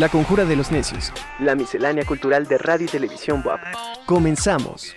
La Conjura de los Necios. La miscelánea cultural de radio y televisión WAP. Comenzamos.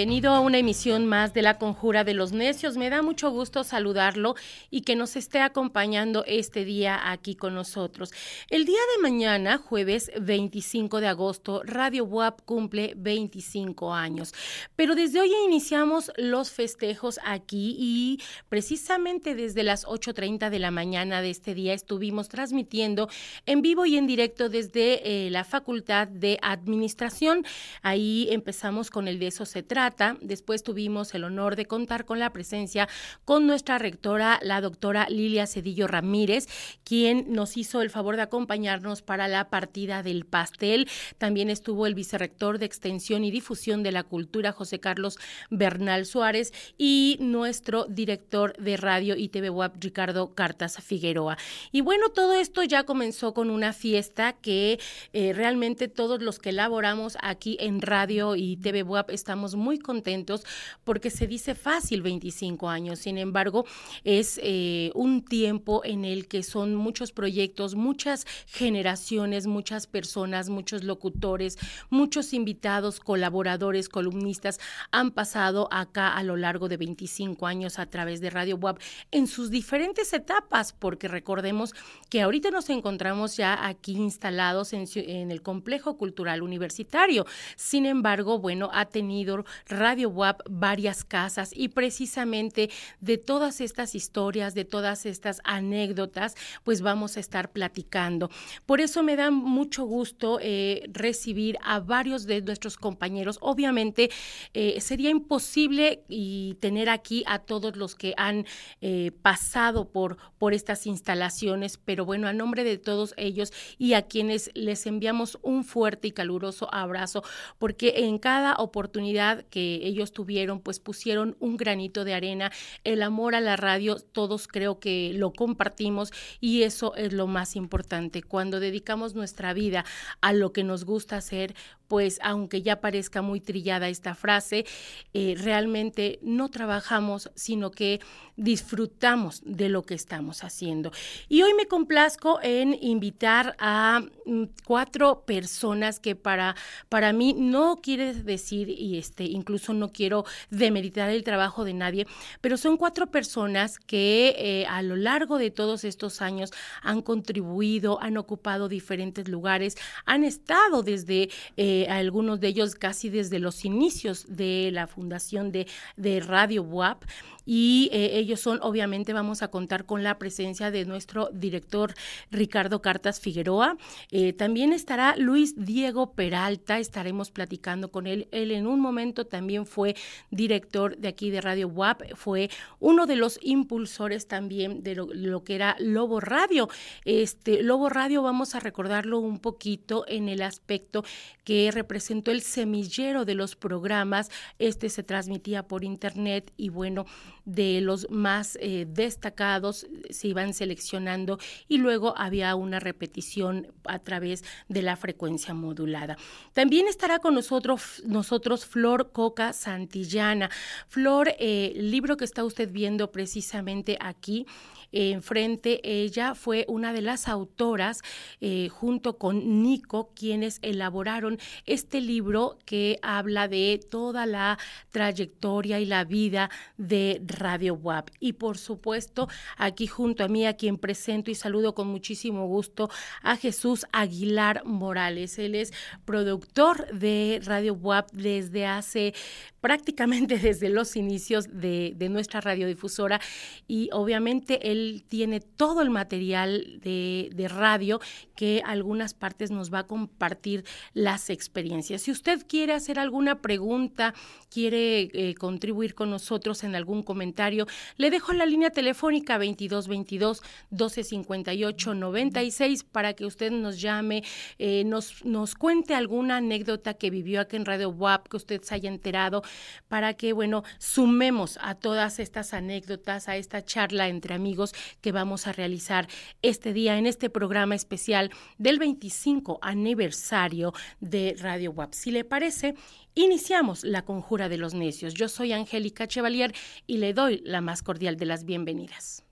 Bienvenido a una emisión más de La Conjura de los Necios. Me da mucho gusto saludarlo y que nos esté acompañando este día aquí con nosotros. El día de mañana, jueves 25 de agosto, Radio WAP cumple 25 años. Pero desde hoy iniciamos los festejos aquí y precisamente desde las 8.30 de la mañana de este día estuvimos transmitiendo en vivo y en directo desde eh, la Facultad de Administración. Ahí empezamos con el de eso se trata Después tuvimos el honor de contar con la presencia con nuestra rectora, la doctora Lilia Cedillo Ramírez, quien nos hizo el favor de acompañarnos para la partida del pastel. También estuvo el vicerrector de Extensión y Difusión de la Cultura, José Carlos Bernal Suárez, y nuestro director de radio y TV Web, Ricardo Cartas Figueroa. Y bueno, todo esto ya comenzó con una fiesta que eh, realmente todos los que elaboramos aquí en radio y TV Web estamos muy contentos porque se dice fácil 25 años, sin embargo, es eh, un tiempo en el que son muchos proyectos, muchas generaciones, muchas personas, muchos locutores, muchos invitados, colaboradores, columnistas han pasado acá a lo largo de 25 años a través de Radio Web en sus diferentes etapas, porque recordemos que ahorita nos encontramos ya aquí instalados en, en el complejo cultural universitario. Sin embargo, bueno, ha tenido Radio WAP varias casas y precisamente de todas estas historias, de todas estas anécdotas, pues vamos a estar platicando. Por eso me da mucho gusto eh, recibir a varios de nuestros compañeros. Obviamente eh, sería imposible y tener aquí a todos los que han eh, pasado por, por estas instalaciones, pero bueno, a nombre de todos ellos y a quienes les enviamos un fuerte y caluroso abrazo, porque en cada oportunidad que ellos tuvieron, pues pusieron un granito de arena. El amor a la radio, todos creo que lo compartimos y eso es lo más importante. Cuando dedicamos nuestra vida a lo que nos gusta hacer, pues aunque ya parezca muy trillada esta frase, eh, realmente no trabajamos, sino que disfrutamos de lo que estamos haciendo. Y hoy me complazco en invitar a mm, cuatro personas que para, para mí no quiere decir, y este, incluso no quiero demeritar el trabajo de nadie, pero son cuatro personas que eh, a lo largo de todos estos años han contribuido, han ocupado diferentes lugares, han estado desde... Eh, algunos de ellos casi desde los inicios de la fundación de, de Radio WAP y eh, ellos son, obviamente, vamos a contar con la presencia de nuestro director Ricardo Cartas Figueroa. Eh, también estará Luis Diego Peralta, estaremos platicando con él. Él en un momento también fue director de aquí de Radio WAP, fue uno de los impulsores también de lo, que era Lobo Radio. Este Lobo Radio, vamos a recordarlo un poquito en el aspecto que representó el semillero de los programas. Este se transmitía por internet y bueno, de los más eh, destacados se iban seleccionando y luego había una repetición a través de la frecuencia modulada. También estará con nosotros, nosotros Flor Coca Santillana. Flor, eh, el libro que está usted viendo precisamente aquí, enfrente. Ella fue una de las autoras, eh, junto con Nico, quienes elaboraron este libro que habla de toda la trayectoria y la vida de Radio WAP. Y por supuesto, aquí junto a mí, a quien presento y saludo con muchísimo gusto, a Jesús Aguilar Morales. Él es productor de Radio WAP desde hace prácticamente desde los inicios de, de, nuestra radiodifusora y obviamente él tiene todo el material de, radio que algunas partes nos va a compartir las experiencias. Si usted quiere hacer alguna pregunta, quiere eh, contribuir con nosotros en algún comentario, le dejo la línea telefónica 2222 1258 96 para que usted nos llame, eh, nos, nos cuente alguna anécdota que vivió aquí en Radio WAP, que usted se haya enterado para que, bueno, sumemos a todas estas anécdotas, a esta charla entre amigos que vamos a realizar este día en este programa especial del 25 aniversario de Radio WAP. Si le parece, iniciamos la conjura de los necios. Yo soy Angélica Chevalier y le doy la más cordial de las bienvenidas.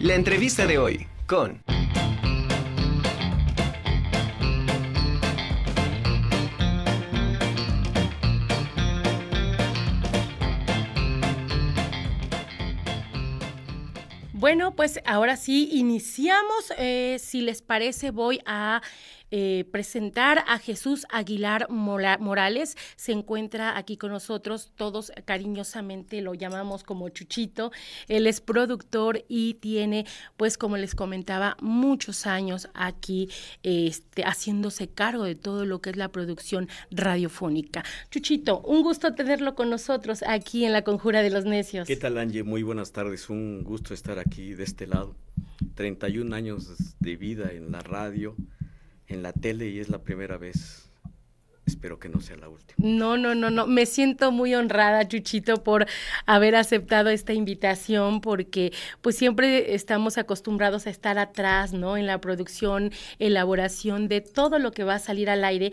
La entrevista de hoy con... Bueno, pues ahora sí, iniciamos. Eh, si les parece, voy a eh, presentar a Jesús Aguilar Morales. Se encuentra aquí con nosotros, todos cariñosamente lo llamamos como Chuchito. Él es productor y tiene, pues como les comentaba, muchos años aquí este, haciéndose cargo de todo lo que es la producción radiofónica. Chuchito, un gusto tenerlo con nosotros aquí en la Conjura de los Necios. ¿Qué tal, Angie? Muy buenas tardes. Un gusto estar aquí de este lado. 31 años de vida en la radio, en la tele y es la primera vez. Espero que no sea la última. No, no, no, no. Me siento muy honrada, Chuchito, por haber aceptado esta invitación, porque pues siempre estamos acostumbrados a estar atrás, ¿no? En la producción, elaboración de todo lo que va a salir al aire.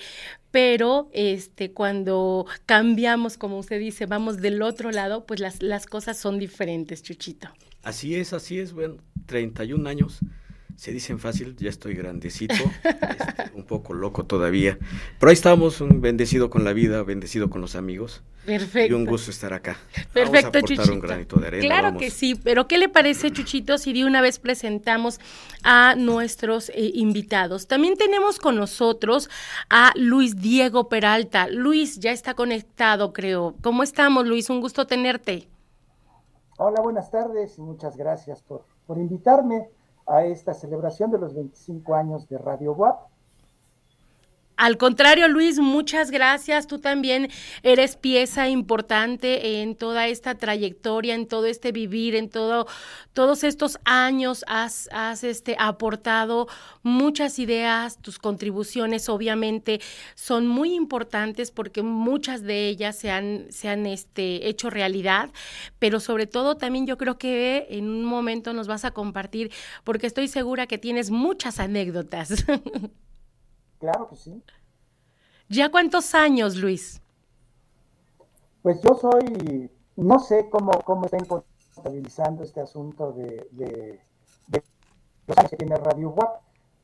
Pero este, cuando cambiamos, como usted dice, vamos del otro lado, pues las, las cosas son diferentes, Chuchito. Así es, así es. Bueno, 31 años se dicen fácil, ya estoy grandecito, este, un poco loco todavía, pero ahí estamos, un bendecido con la vida, bendecido con los amigos. Perfecto. Y un gusto estar acá. Perfecto, Vamos a Chuchito. un granito de arena. Claro que sí, pero ¿qué le parece, Chuchito, si de una vez presentamos a nuestros eh, invitados? También tenemos con nosotros a Luis Diego Peralta. Luis ya está conectado, creo. ¿Cómo estamos, Luis? Un gusto tenerte. Hola, buenas tardes y muchas gracias por, por invitarme a esta celebración de los 25 años de Radio WAP. Al contrario, Luis, muchas gracias. Tú también eres pieza importante en toda esta trayectoria, en todo este vivir, en todo, todos estos años has, has este, aportado muchas ideas. Tus contribuciones, obviamente, son muy importantes porque muchas de ellas se han, se han este, hecho realidad. Pero sobre todo, también yo creo que en un momento nos vas a compartir, porque estoy segura que tienes muchas anécdotas. Claro que sí. ¿Ya cuántos años, Luis? Pues yo soy, no sé cómo, cómo están contabilizando este asunto de, de, los años que tiene Radio WAP,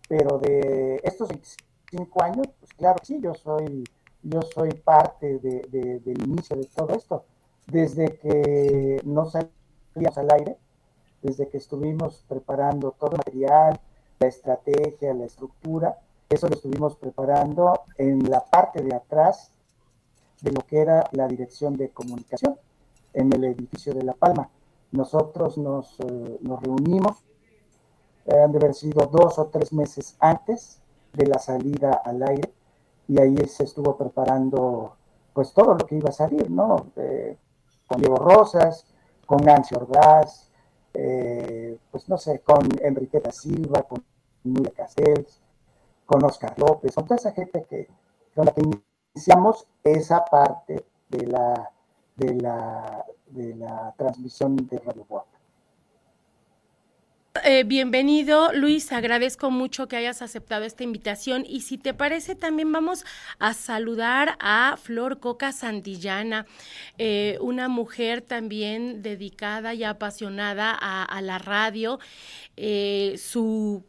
pero de estos 25 años, pues claro sí, yo soy, yo soy parte de, del inicio de todo esto. Desde que no salíamos al aire, desde que estuvimos preparando todo el material, la estrategia, la estructura, eso lo estuvimos preparando en la parte de atrás de lo que era la dirección de comunicación en el edificio de La Palma. Nosotros nos, eh, reunimos, eh, han de haber sido dos o tres meses antes de la salida al aire, y ahí se estuvo preparando pues todo lo que iba a salir, ¿no? Eh, con Diego Rosas, con Nancy Ordaz, pues no sé, con Enriqueta Silva, con Nuria Castells, con Oscar López, con toda esa gente que con la que iniciamos esa parte de la, de la, de la transmisión de Radio Boa. Eh, bienvenido, Luis. Agradezco mucho que hayas aceptado esta invitación. Y si te parece, también vamos a saludar a Flor Coca Santillana, eh, una mujer también dedicada y apasionada a, la radio. Eh, su,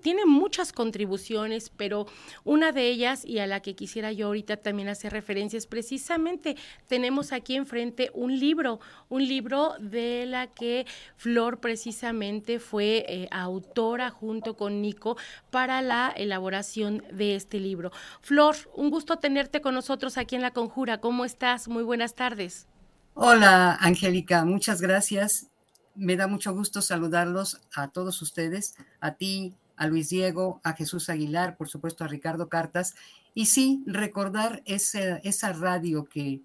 tiene muchas contribuciones, pero una de ellas, y a la que quisiera yo ahorita también hacer referencia, es precisamente tenemos aquí enfrente un libro, un libro de la que Flor precisamente fue eh, autora junto con Nico para la elaboración de este libro. Flor, un gusto tenerte con nosotros aquí en La Conjura. ¿Cómo estás? Muy buenas tardes. Hola, Angélica, muchas gracias. Me da mucho gusto saludarlos a todos ustedes, a ti, a Luis Diego, a Jesús Aguilar, por supuesto a Ricardo Cartas, y sí, recordar esa, esa radio que,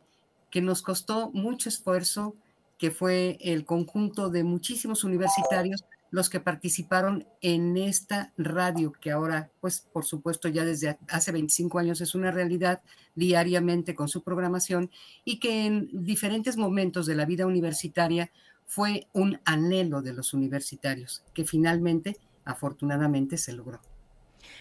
que nos costó mucho esfuerzo, que fue el conjunto de muchísimos universitarios los que participaron en esta radio que ahora, pues por supuesto ya desde hace 25 años es una realidad diariamente con su programación y que en diferentes momentos de la vida universitaria fue un anhelo de los universitarios que finalmente, afortunadamente, se logró.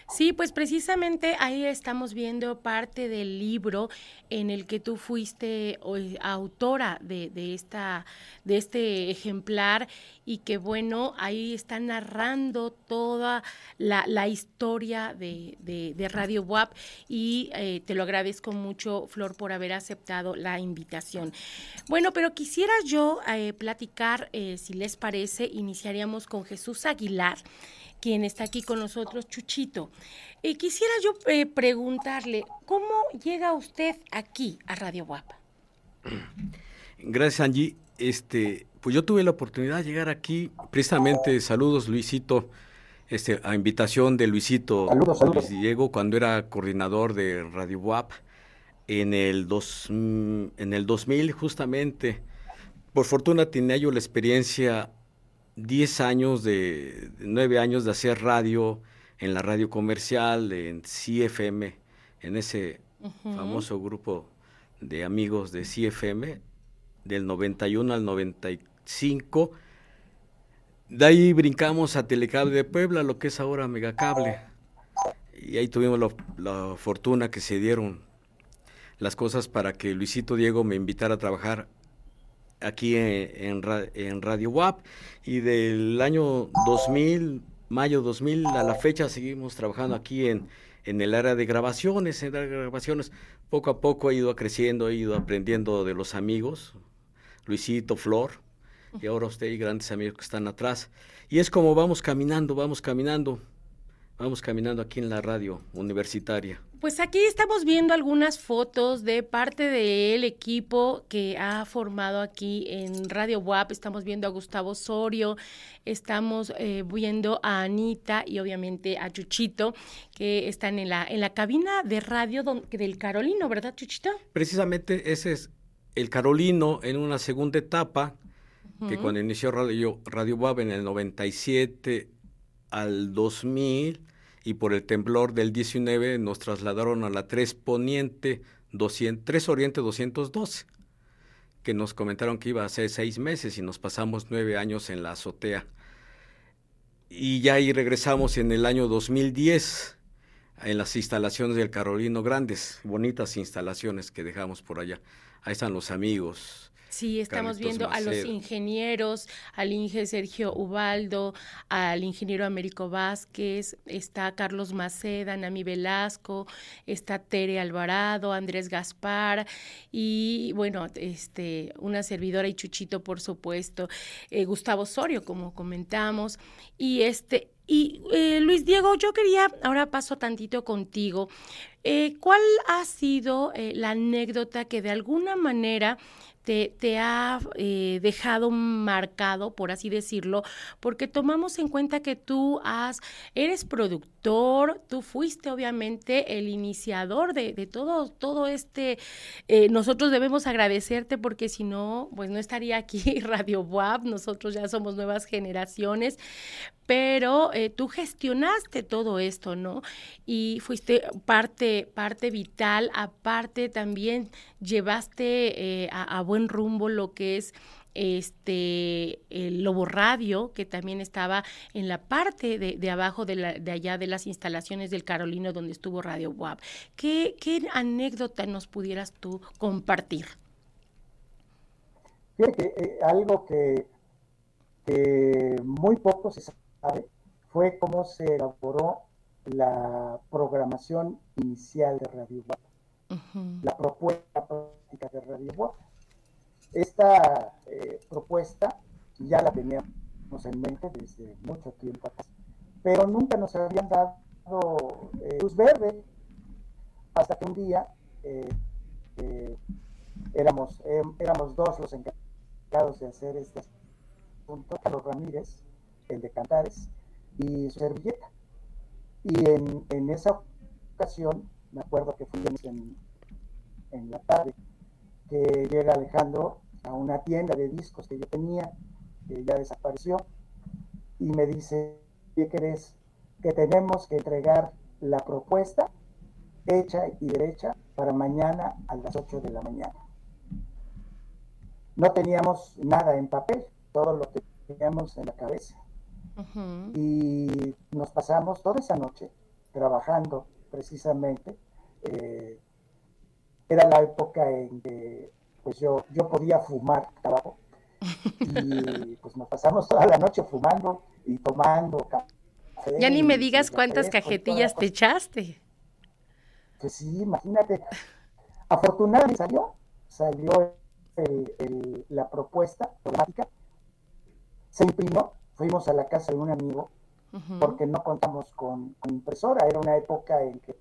Sí, pues precisamente ahí estamos viendo parte del libro en el que tú fuiste autora de, esta, de este ejemplar y que bueno, ahí está narrando toda la, historia de, Radio WAP y eh, te lo agradezco mucho, Flor, por haber aceptado la invitación. Bueno, pero quisiera yo eh, platicar, eh, si les parece, iniciaríamos con Jesús Aguilar quien está aquí con nosotros, Chuchito. Eh, quisiera yo eh, preguntarle, ¿cómo llega usted aquí a Radio Guapa? Gracias, Angie. Este, pues yo tuve la oportunidad de llegar aquí, precisamente, saludos Luisito, este, a invitación de Luisito saludos, Diego cuando era coordinador de Radio WAP en el, dos, en el 2000 justamente. Por fortuna tenía yo la experiencia 10 años de, 9 años de hacer radio en la radio comercial, en CFM, en ese famoso grupo de amigos de CFM, del 91 al 95. De ahí brincamos a Telecable de Puebla, lo que es ahora Megacable. Y ahí tuvimos la fortuna que se dieron las cosas para que Luisito Diego me invitara a trabajar aquí en, en, Radio WAP y del año 2000, mayo 2000 a la fecha seguimos trabajando aquí en, en el área de grabaciones, en de grabaciones. Poco a poco ha ido creciendo, ha ido aprendiendo de los amigos, Luisito, Flor, y ahora usted y grandes amigos que están atrás. Y es como vamos caminando, vamos caminando, vamos caminando aquí en la radio universitaria. Pues aquí estamos viendo algunas fotos de parte del equipo que ha formado aquí en Radio WAP. Estamos viendo a Gustavo Osorio, estamos eh, viendo a Anita y obviamente a Chuchito, que están en la, en la cabina de radio del Carolino, ¿verdad, Chuchito? Precisamente ese es el Carolino en una segunda etapa, que cuando inició Radio, Radio WAP en el 97 al 2000 y por el temblor del 19 nos trasladaron a la 3 Poniente 200, 3 Oriente 212, que nos comentaron que iba a ser seis meses y nos pasamos nueve años en la azotea. Y ya ahí regresamos en el año 2010 en las instalaciones del Carolino Grandes, bonitas instalaciones que dejamos por allá. Ahí están los amigos, Sí, estamos viendo a los ingenieros, al Inge Sergio Ubaldo, al ingeniero Américo Vázquez, está Carlos Maceda, Nami Velasco, está Tere Alvarado, Andrés Gaspar y bueno, este, una servidora y Chuchito, por supuesto, eh, Gustavo Osorio, como comentamos, y este, y eh, Luis Diego, yo quería, ahora paso tantito contigo, eh, ¿cuál ha sido la anécdota que de alguna manera te, ha eh, dejado marcado, por así decirlo, porque tomamos en cuenta que tú has, eres productor, tú fuiste obviamente el iniciador de, todo, todo este, eh, nosotros debemos agradecerte porque si no, pues no estaría aquí Radio WAP, nosotros ya somos nuevas generaciones, pero eh, tú gestionaste todo esto, ¿no? Y fuiste parte, parte vital, aparte también llevaste eh, a, buen rumbo lo que es este el Lobo Radio, que también estaba en la parte de, abajo de, la, de, allá de las instalaciones del Carolino donde estuvo Radio WAP. ¿Qué, qué anécdota nos pudieras tú compartir? Fíjate, eh, algo que, que muy poco se sabe fue cómo se elaboró la programación inicial de Radio Guap, la propuesta práctica de Radio. Esta eh, propuesta ya la teníamos en mente desde mucho tiempo atrás, pero nunca nos habían dado eh, luz verde hasta que un día eh, éramos, éramos dos los encargados de hacer este asunto, Carlos Ramírez el de Cantares, y su servilleta. Y en, en esa ocasión, me acuerdo que fui en, en la tarde, que llega Alejandro a una tienda de discos que yo tenía, que ya desapareció, y me dice, ¿qué crees? Que tenemos que entregar la propuesta hecha y derecha para mañana a las 8 de la mañana. No teníamos nada en papel, todo lo que teníamos en la cabeza. Y nos pasamos toda esa noche trabajando precisamente. Eh, era la época en que pues yo, yo podía fumar trabajo. Y pues nos pasamos toda la noche fumando y tomando café. Ya ni me digas cuántas cajetillas te echaste. Pues sí, imagínate. Afortunadamente salió, salió la propuesta programática, se imprimió, fuimos a la casa de un amigo, porque no contamos con, impresora, era una época en que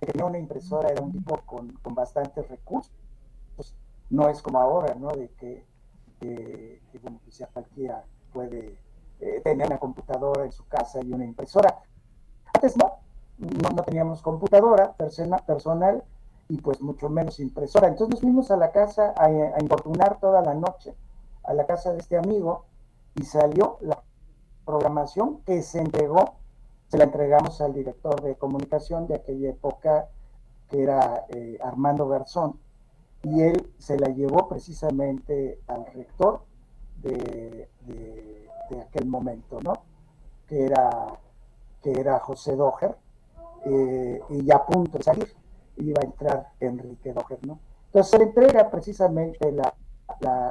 tenía una impresora, era un tipo con, bastantes recursos, no es como ahora, ¿no? De que, bueno, pues ya cualquiera puede eh, tener una computadora en su casa y una impresora. Antes no, no, teníamos computadora personal y pues mucho menos impresora. Entonces nos fuimos a la casa a, importunar toda la noche, a la casa de este amigo, y salió la programación que se entregó, se la entregamos al director de comunicación de aquella época, que era eh, Armando Garzón, y él se la llevó precisamente al rector de, aquel momento, ¿no? Que era, que era José Doher, eh, y ya a punto de salir iba a entrar Enrique Doher, ¿no? Entonces se le entrega precisamente la,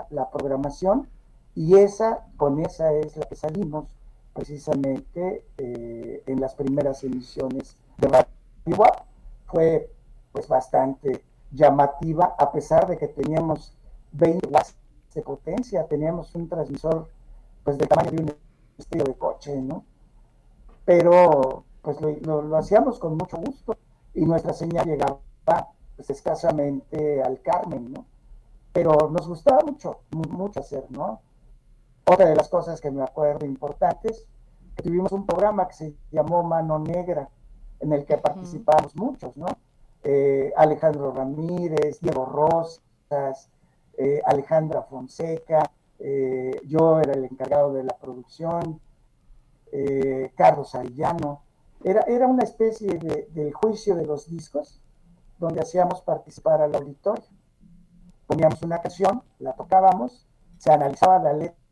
la, programación y esa, con esa es la que salimos precisamente eh, en las primeras emisiones de Radio Fue pues bastante llamativa, a pesar de que teníamos 20 watts de potencia, teníamos un transmisor pues del tamaño de un estilo de coche, ¿no? Pero pues lo, hacíamos con mucho gusto y nuestra señal llegaba pues escasamente al Carmen, ¿no? Pero nos gustaba mucho, mucho hacer, ¿no? Otra de las cosas que me acuerdo importantes, que tuvimos un programa que se llamó Mano Negra, en el que participamos muchos, ¿no? Eh, Alejandro Ramírez, Diego Rosas, eh, Alejandra Fonseca, eh, yo era el encargado de la producción, Carlos Arillano, era, era una especie de, del juicio de los discos, donde hacíamos participar al auditorio. Poníamos una canción, la tocábamos, se analizaba la letra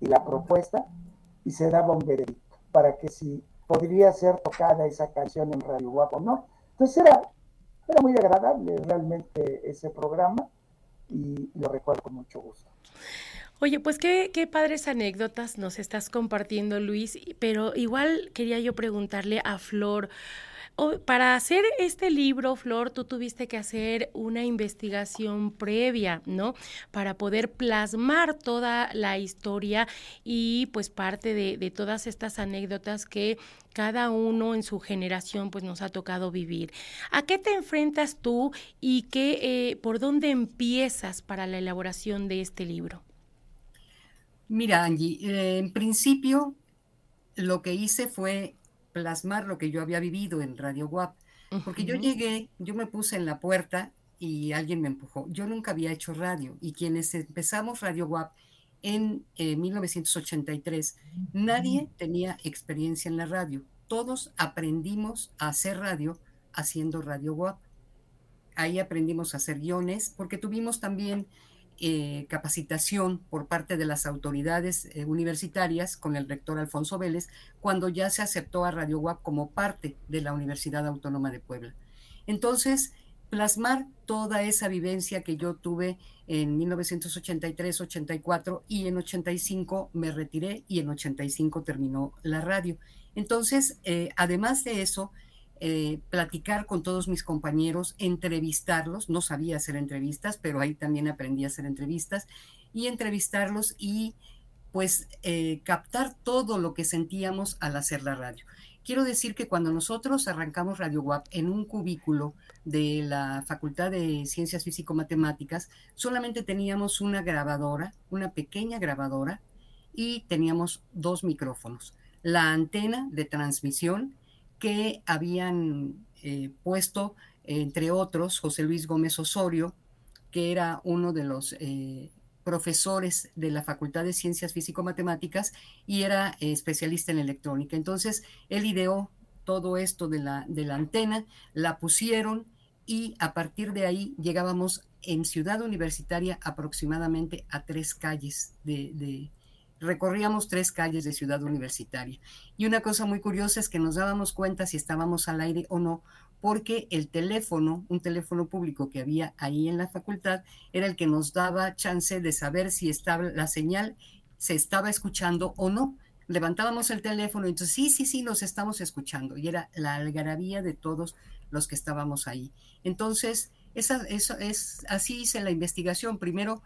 y la propuesta y se daba un veredicto para que si podría ser tocada esa canción en Radio Guapo no. Entonces era, era muy agradable realmente ese programa y lo recuerdo con mucho gusto. Oye, pues qué, qué padres anécdotas nos estás compartiendo, Luis, pero igual quería yo preguntarle a Flor, para hacer este libro, Flor, tú tuviste que hacer una investigación previa, ¿no? Para poder plasmar toda la historia y pues parte de, todas estas anécdotas que cada uno en su generación pues nos ha tocado vivir. ¿A qué te enfrentas tú y qué, eh, por dónde empiezas para la elaboración de este libro? Mira, Angie, eh, en principio lo que hice fue plasmar lo que yo había vivido en Radio WAP, porque yo llegué, yo me puse en la puerta y alguien me empujó. Yo nunca había hecho radio y quienes empezamos Radio WAP en 1983, eh, nadie tenía experiencia en la radio. Todos aprendimos a hacer radio haciendo Radio WAP. Ahí aprendimos a hacer guiones, porque tuvimos también eh, capacitación por parte de las autoridades eh, universitarias con el rector Alfonso Vélez cuando ya se aceptó a Radio UAP como parte de la Universidad Autónoma de Puebla. Entonces, plasmar toda esa vivencia que yo tuve en 1983, 84 y en 85 me retiré y en 85 terminó la radio. Entonces, eh, además de eso, eh, platicar con todos mis compañeros, entrevistarlos, no sabía hacer entrevistas, pero ahí también aprendí a hacer entrevistas, y entrevistarlos y pues eh, captar todo lo que sentíamos al hacer la radio. Quiero decir que cuando nosotros arrancamos Radio WAP en un cubículo de la Facultad de Ciencias Físico-Matemáticas, solamente teníamos una grabadora, una pequeña grabadora, y teníamos dos micrófonos. La antena de transmisión que habían eh, puesto, entre otros, José Luis Gómez Osorio, que era uno de los eh, profesores de la Facultad de Ciencias Físico-Matemáticas y era especialista en electrónica. Entonces, él ideó todo esto de la, de la antena, la pusieron y a partir de ahí llegábamos en Ciudad Universitaria aproximadamente a tres calles de, recorríamos tres calles de Ciudad Universitaria. Y una cosa muy curiosa es que nos dábamos cuenta si estábamos al aire o no, porque el teléfono, un teléfono público que había ahí en la facultad, era el que nos daba chance de saber si estaba la señal se estaba escuchando o no. Levantábamos el teléfono y entonces sí, sí, sí, nos estamos escuchando. Y era la algarabía de todos los que estábamos ahí. Entonces, esa, eso es, así hice la investigación. Primero,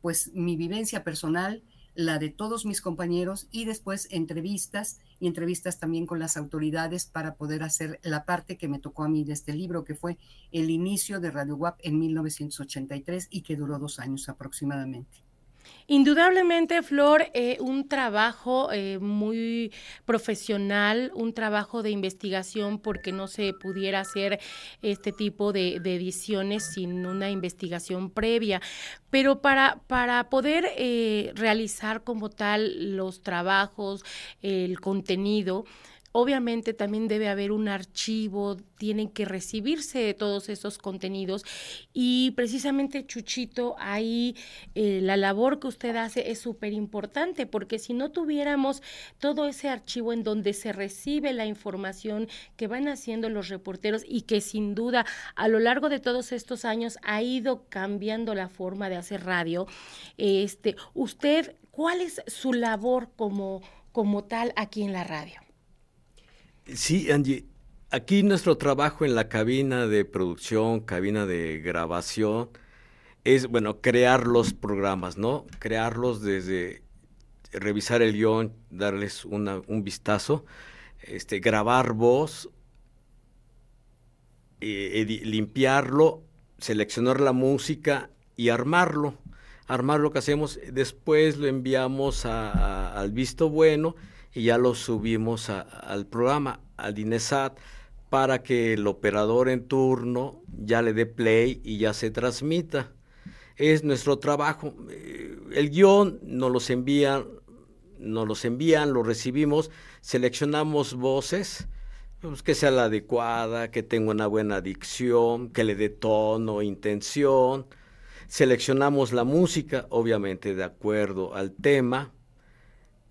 pues mi vivencia personal, la de todos mis compañeros y después entrevistas y entrevistas también con las autoridades para poder hacer la parte que me tocó a mí de este libro, que fue el inicio de Radio WAP en 1983 y que duró dos años aproximadamente. Indudablemente, Flor, eh, un trabajo eh, muy profesional, un trabajo de investigación, porque no se pudiera hacer este tipo de, ediciones sin una investigación previa. Pero para, para poder eh, realizar como tal los trabajos, el contenido, Obviamente también debe haber un archivo, tienen que recibirse todos esos contenidos y precisamente Chuchito, ahí eh, la labor que usted hace es súper importante porque si no tuviéramos todo ese archivo en donde se recibe la información que van haciendo los reporteros y que sin duda a lo largo de todos estos años ha ido cambiando la forma de hacer radio, este, usted, ¿cuál es su labor como, como tal aquí en la radio? Sí, Angie. Aquí nuestro trabajo en la cabina de producción, cabina de grabación, es, bueno, crear los programas, ¿no? Crearlos desde revisar el guion, darles un vistazo, este, grabar voz, eh, limpiarlo, seleccionar la música y armarlo. Armar lo que hacemos, después lo enviamos al visto bueno y ya lo subimos al programa, al DINESAT, para que el operador en turno ya le dé play y ya se transmita. Es nuestro trabajo. Eh, el guion nos los envían, nos los envían, lo recibimos, seleccionamos voces, pues, que sea la adecuada, que tenga una buena dicción, que le dé tono, intención. Seleccionamos la música, obviamente de acuerdo al tema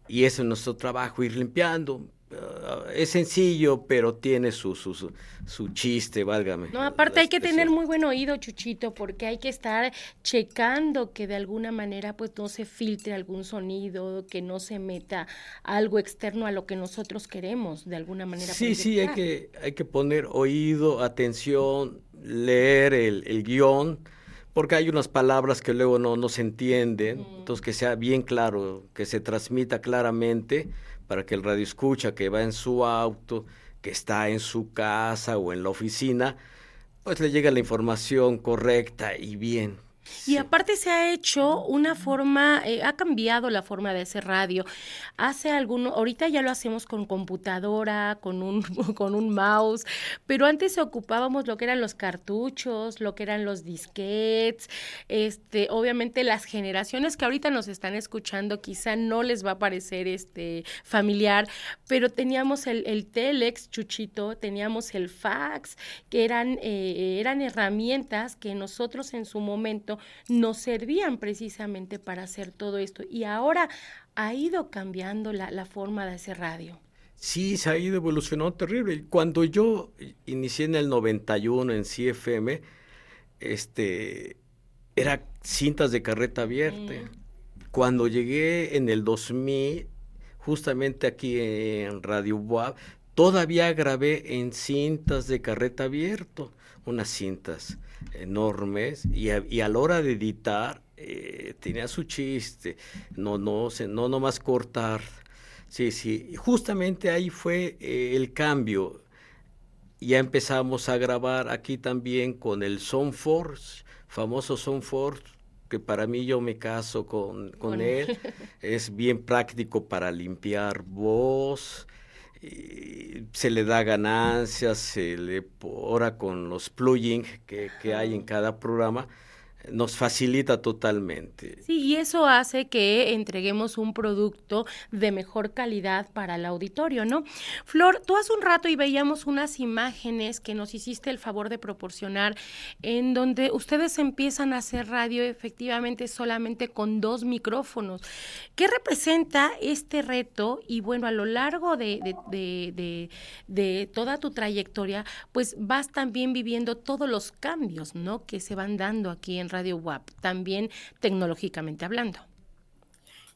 y ese es nuestro trabajo, ir limpiando. Ah, es sencillo, pero tiene su, su, su, chiste, válgame. No, aparte hay que tener muy buen oído, Chuchito, porque hay que estar checando que de alguna manera pues no se filtre algún sonido, que no se meta algo externo a lo que nosotros queremos, de alguna manera. Sí, sí, hay que, hay que poner oído, atención, leer el, el guion, porque hay unas palabras que luego no, no se entienden, entonces que sea bien claro, que se transmita claramente para que el radio escucha que va en su auto, que está en su casa o en la oficina, pues le llegue la información correcta y bien. Y aparte se ha hecho una forma, eh, ha cambiado la forma de hacer radio. Hace alguno, ahorita ya lo hacemos con computadora, con un, con un mouse, pero antes ocupábamos lo que eran los cartuchos, lo que eran los disquets, este, obviamente las generaciones que ahorita nos están escuchando quizá no les va a parecer este familiar, pero teníamos el, el telex, Chuchito, teníamos el fax, que eran, eh, eran herramientas que nosotros en su momento nos servían precisamente para hacer todo esto. Y ahora ha ido cambiando la, forma de hacer radio. Sí, se ha ido evolucionando terrible. Cuando yo inicié en el 91 en CFM, este, era cintas de carreta abierta. Cuando llegué en el 2000, justamente aquí en Radio Boab, todavía grabé en cintas de carreta abierto, unas cintas enormes y a, y a la hora de editar eh, tenía su chiste, no, no, no nomás cortar. Sí, sí, justamente ahí fue eh, el cambio. Ya empezamos a grabar aquí también con el Soundforce, famoso Soundforce, que para mí yo me caso con, con él. es bien práctico para limpiar voz, se le da ganancias, se le ora con los plugins que, hay en cada programa. Nos facilita totalmente. Sí, y eso hace que entreguemos un producto de mejor calidad para el auditorio, ¿no? Flor, tú hace un rato y veíamos unas imágenes que nos hiciste el favor de proporcionar en donde ustedes empiezan a hacer radio efectivamente solamente con dos micrófonos. ¿Qué representa este reto? Y bueno, a lo largo de, toda tu trayectoria, pues vas también viviendo todos los cambios, ¿no? Que se van dando aquí en Radio WAP, también tecnológicamente hablando.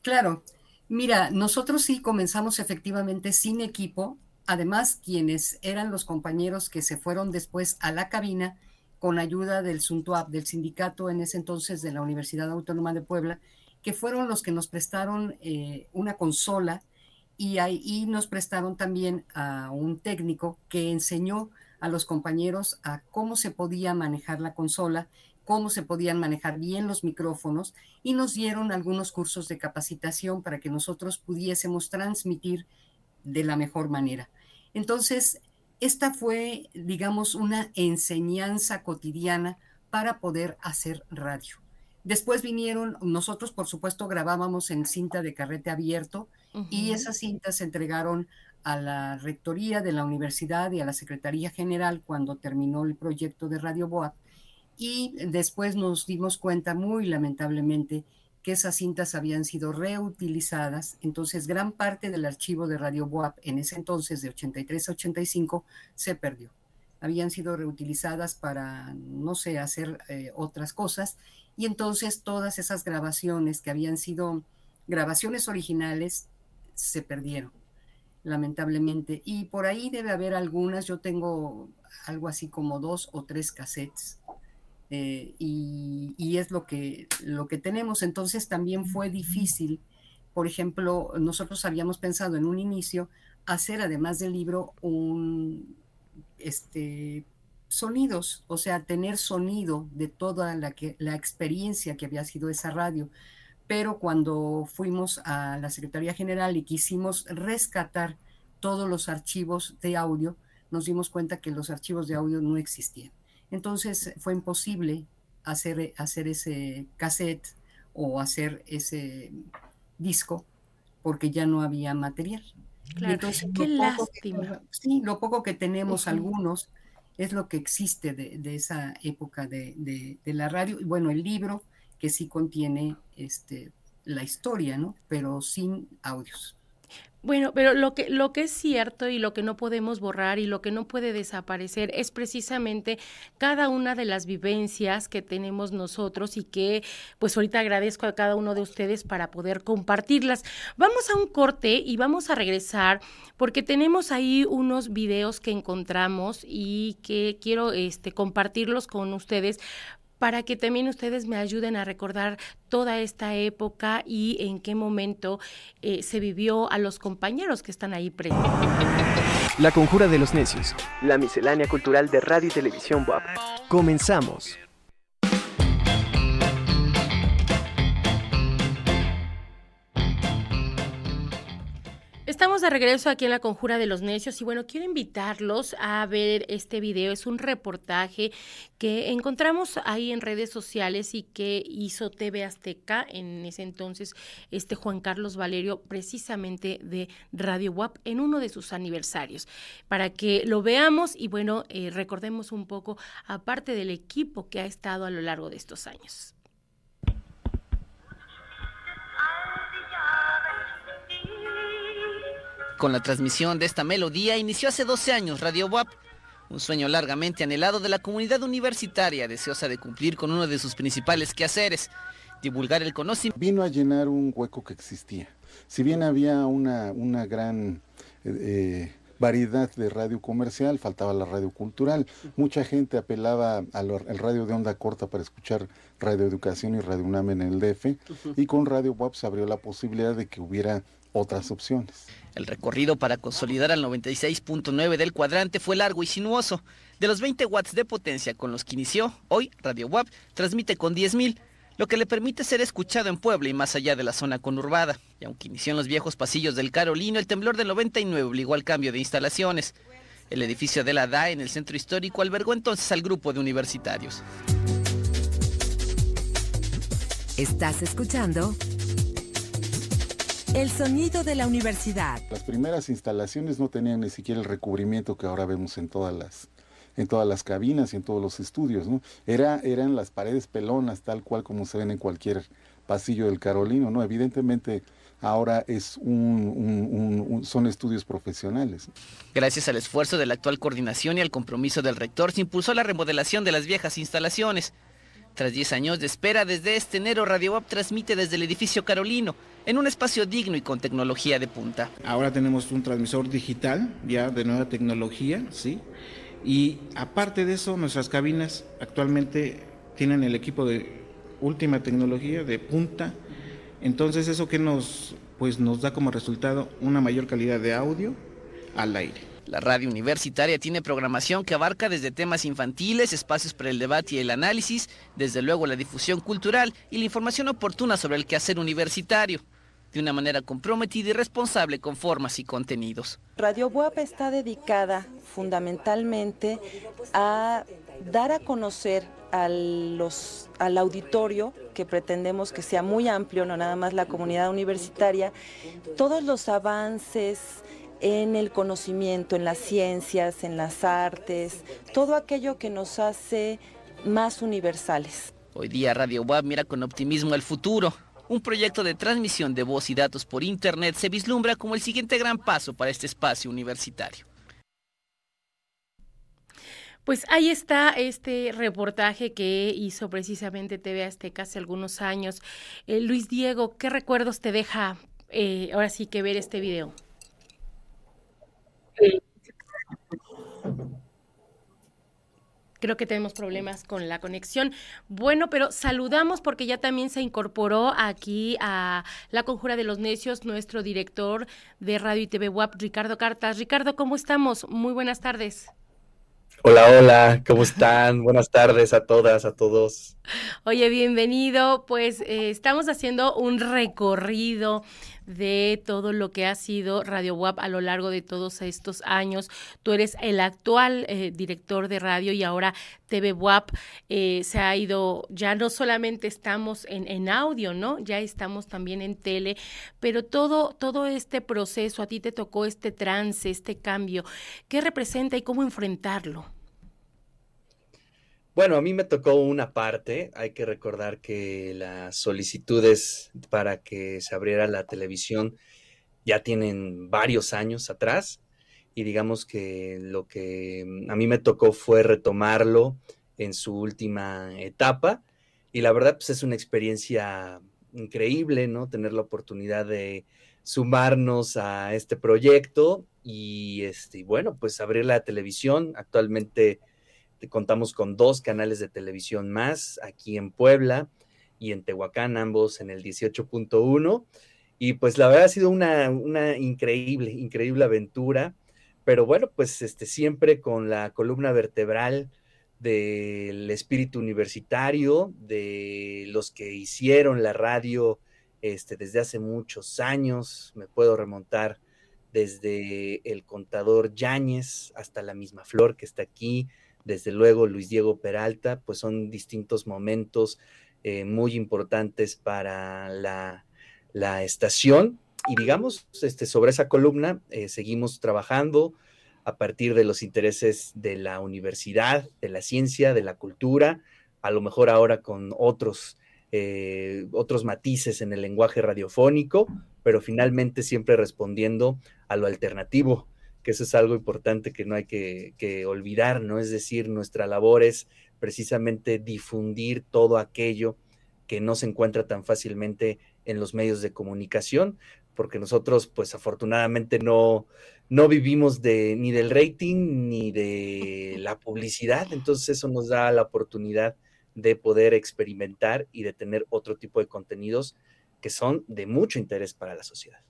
Claro, mira, nosotros sí comenzamos efectivamente sin equipo, además quienes eran los compañeros que se fueron después a la cabina con ayuda del SUNTUAP, del sindicato en ese entonces de la Universidad Autónoma de Puebla, que fueron los que nos prestaron eh, una consola y ahí nos prestaron también a un técnico que enseñó a los compañeros a cómo se podía manejar la consola cómo se podían manejar bien los micrófonos y nos dieron algunos cursos de capacitación para que nosotros pudiésemos transmitir de la mejor manera. Entonces, esta fue, digamos, una enseñanza cotidiana para poder hacer radio. Después vinieron, nosotros por supuesto grabábamos en cinta de carrete abierto y esas cintas se entregaron a la rectoría de la universidad y a la Secretaría General cuando terminó el proyecto de Radio Boab y después nos dimos cuenta muy lamentablemente que esas cintas habían sido reutilizadas, entonces gran parte del archivo de Radio Boab en ese entonces de 83 a 85 se perdió. Habían sido reutilizadas para, no sé, hacer eh, otras cosas y entonces todas esas grabaciones que habían sido grabaciones originales se perdieron, lamentablemente. Y por ahí debe haber algunas, yo tengo algo así como dos o tres cassettes eh, y, es lo que, lo que tenemos. Entonces también fue difícil, por ejemplo, nosotros habíamos pensado en un inicio hacer además del libro un, este, sonidos, o sea, tener sonido de toda la, que, la experiencia que había sido esa radio. Pero cuando fuimos a la Secretaría General y quisimos rescatar todos los archivos de audio, nos dimos cuenta que los archivos de audio no existían. Entonces fue imposible hacer, hacer ese cassette o hacer ese disco porque ya no había material. Claro, Entonces, qué lástima. sí, lo poco que tenemos algunos es lo que existe de, esa época de, de, la radio. Y bueno, el libro que sí contiene este, la historia, ¿no? Pero sin audios. Bueno, pero lo que, lo que es cierto y lo que no podemos borrar y lo que no puede desaparecer es precisamente cada una de las vivencias que tenemos nosotros y que pues ahorita agradezco a cada uno de ustedes para poder compartirlas. Vamos a un corte y vamos a regresar porque tenemos ahí unos videos que encontramos y que quiero este, compartirlos con ustedes para que también ustedes me ayuden a recordar toda esta época y en qué momento eh, se vivió a los compañeros que están ahí presentes. La conjura de los necios. La miscelánea cultural de radio y televisión WAP. Comenzamos. Estamos de regreso aquí en la Conjura de los Necios y bueno, quiero invitarlos a ver este video. Es un reportaje que encontramos ahí en redes sociales y que hizo TV Azteca en ese entonces este Juan Carlos Valerio precisamente de Radio WAP en uno de sus aniversarios. Para que lo veamos y bueno, eh, recordemos un poco aparte del equipo que ha estado a lo largo de estos años. Con la transmisión de esta melodía inició hace 12 años Radio WAP, un sueño largamente anhelado de la comunidad universitaria deseosa de cumplir con uno de sus principales quehaceres, divulgar el conocimiento. Vino a llenar un hueco que existía. Si bien había una, una gran eh, variedad de radio comercial, faltaba la radio cultural. Mucha gente apelaba al radio de onda corta para escuchar Radio Educación y Radio UNAM en el DF, y con Radio WAP se abrió la posibilidad de que hubiera otras opciones. El recorrido para consolidar al 96.9 del cuadrante fue largo y sinuoso. De los 20 watts de potencia con los que inició, hoy Radio WAP transmite con 10.000, lo que le permite ser escuchado en Puebla y más allá de la zona conurbada. Y aunque inició en los viejos pasillos del Carolino, el temblor del 99 obligó al cambio de instalaciones. El edificio de la DA en el centro histórico albergó entonces al grupo de universitarios. Estás escuchando el sonido de la universidad. Las primeras instalaciones no tenían ni siquiera el recubrimiento que ahora vemos en todas las en todas las cabinas y en todos los estudios, ¿no? Era, eran las paredes pelonas, tal cual como se ven en cualquier pasillo del Carolino, ¿no? Evidentemente ahora es un, son estudios profesionales. Gracias al esfuerzo de la actual coordinación y al compromiso del rector, se impulsó la remodelación de las viejas instalaciones. Tras 10 años de espera, desde este enero Radio Web transmite desde el edificio Carolino, en un espacio digno y con tecnología de punta. Ahora tenemos un transmisor digital, ya de nueva tecnología, ¿sí? Y aparte de eso, nuestras cabinas actualmente tienen el equipo de última tecnología, de punta. Entonces, eso que nos, pues, nos da como resultado una mayor calidad de audio al aire. La radio universitaria tiene programación que abarca desde temas infantiles, espacios para el debate y el análisis, desde luego la difusión cultural y la información oportuna sobre el quehacer universitario, de una manera comprometida y responsable con formas y contenidos. Radio WAP está dedicada fundamentalmente a dar a conocer al auditorio, que pretendemos que sea muy amplio, no nada más la comunidad universitaria, todos los avances, en el conocimiento, en las ciencias, en las artes, todo aquello que nos hace más universales. Hoy día Radio WAP mira con optimismo el futuro. Un proyecto de transmisión de voz y datos por Internet se vislumbra como el siguiente gran paso para este espacio universitario. Pues ahí está este reportaje que hizo precisamente TV Azteca hace algunos años. Eh, Luis Diego, ¿qué recuerdos te deja eh, ahora sí que ver este video? Creo que tenemos problemas con la conexión. Bueno, pero saludamos porque ya también se incorporó aquí a la Conjura de los Necios nuestro director de Radio y TV WAP, Ricardo Cartas. Ricardo, ¿cómo estamos? Muy buenas tardes. Hola, hola, ¿cómo están? Buenas tardes a todas, a todos. Oye, bienvenido. Pues eh, estamos haciendo un recorrido de todo lo que ha sido Radio WAP a lo largo de todos estos años. Tú eres el actual eh, director de radio y ahora TV WAP eh, se ha ido, ya no solamente estamos en, en, audio, ¿no? Ya estamos también en tele, pero todo, todo este proceso, a ti te tocó este trance, este cambio, ¿qué representa y cómo enfrentarlo? Bueno, a mí me tocó una parte. Hay que recordar que las solicitudes para que se abriera la televisión ya tienen varios años atrás y digamos que lo que a mí me tocó fue retomarlo en su última etapa y la verdad pues es una experiencia increíble, ¿no? Tener la oportunidad de sumarnos a este proyecto y este bueno, pues abrir la televisión actualmente contamos con dos canales de televisión más aquí en Puebla y en Tehuacán, ambos en el 18.1. Y pues la verdad ha sido una, una, increíble, increíble aventura. Pero bueno, pues este, siempre con la columna vertebral del espíritu universitario, de los que hicieron la radio este, desde hace muchos años. Me puedo remontar desde el contador Yáñez hasta la misma Flor que está aquí, desde luego Luis Diego Peralta, pues son distintos momentos eh, muy importantes para la, estación. Y digamos, este, sobre esa columna eh, seguimos trabajando a partir de los intereses de la universidad, de la ciencia, de la cultura, a lo mejor ahora con otros, eh, otros matices en el lenguaje radiofónico, pero finalmente siempre respondiendo a lo alternativo, que eso es algo importante que no hay que, olvidar, ¿no? Es decir, nuestra labor es precisamente difundir todo aquello que no se encuentra tan fácilmente en los medios de comunicación, porque nosotros, pues afortunadamente no, no vivimos de, ni del rating ni de la publicidad, entonces eso nos da la oportunidad de poder experimentar y de tener otro tipo de contenidos que son de mucho interés para la sociedad.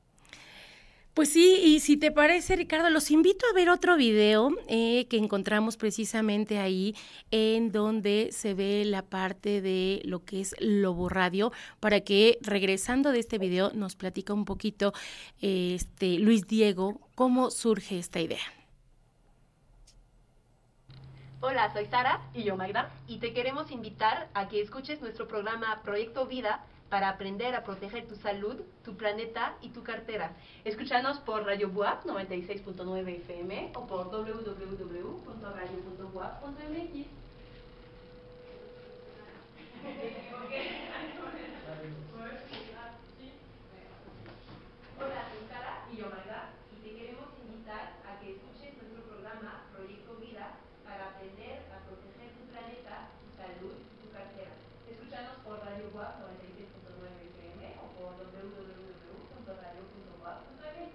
Pues sí, y si te parece, Ricardo, los invito a ver otro video eh, que encontramos precisamente ahí, en donde se ve la parte de lo que es Lobo Radio, para que regresando de este video nos platica un poquito este, Luis Diego cómo surge esta idea. Hola, soy Sara y yo Magda y te queremos invitar a que escuches nuestro programa Proyecto Vida para aprender a proteger tu salud, tu planeta y tu cartera. Escúchanos por Radio Buap 96.9 FM o por www.radio.buap.mx. Hola, soy Sara y yo Marga y te queremos invitar a que escuches nuestro programa Proyecto Vida para aprender a proteger tu planeta, tu salud y tu cartera. Escúchanos por Radio Guap 96.9 FM o por www.radio.guap.mx.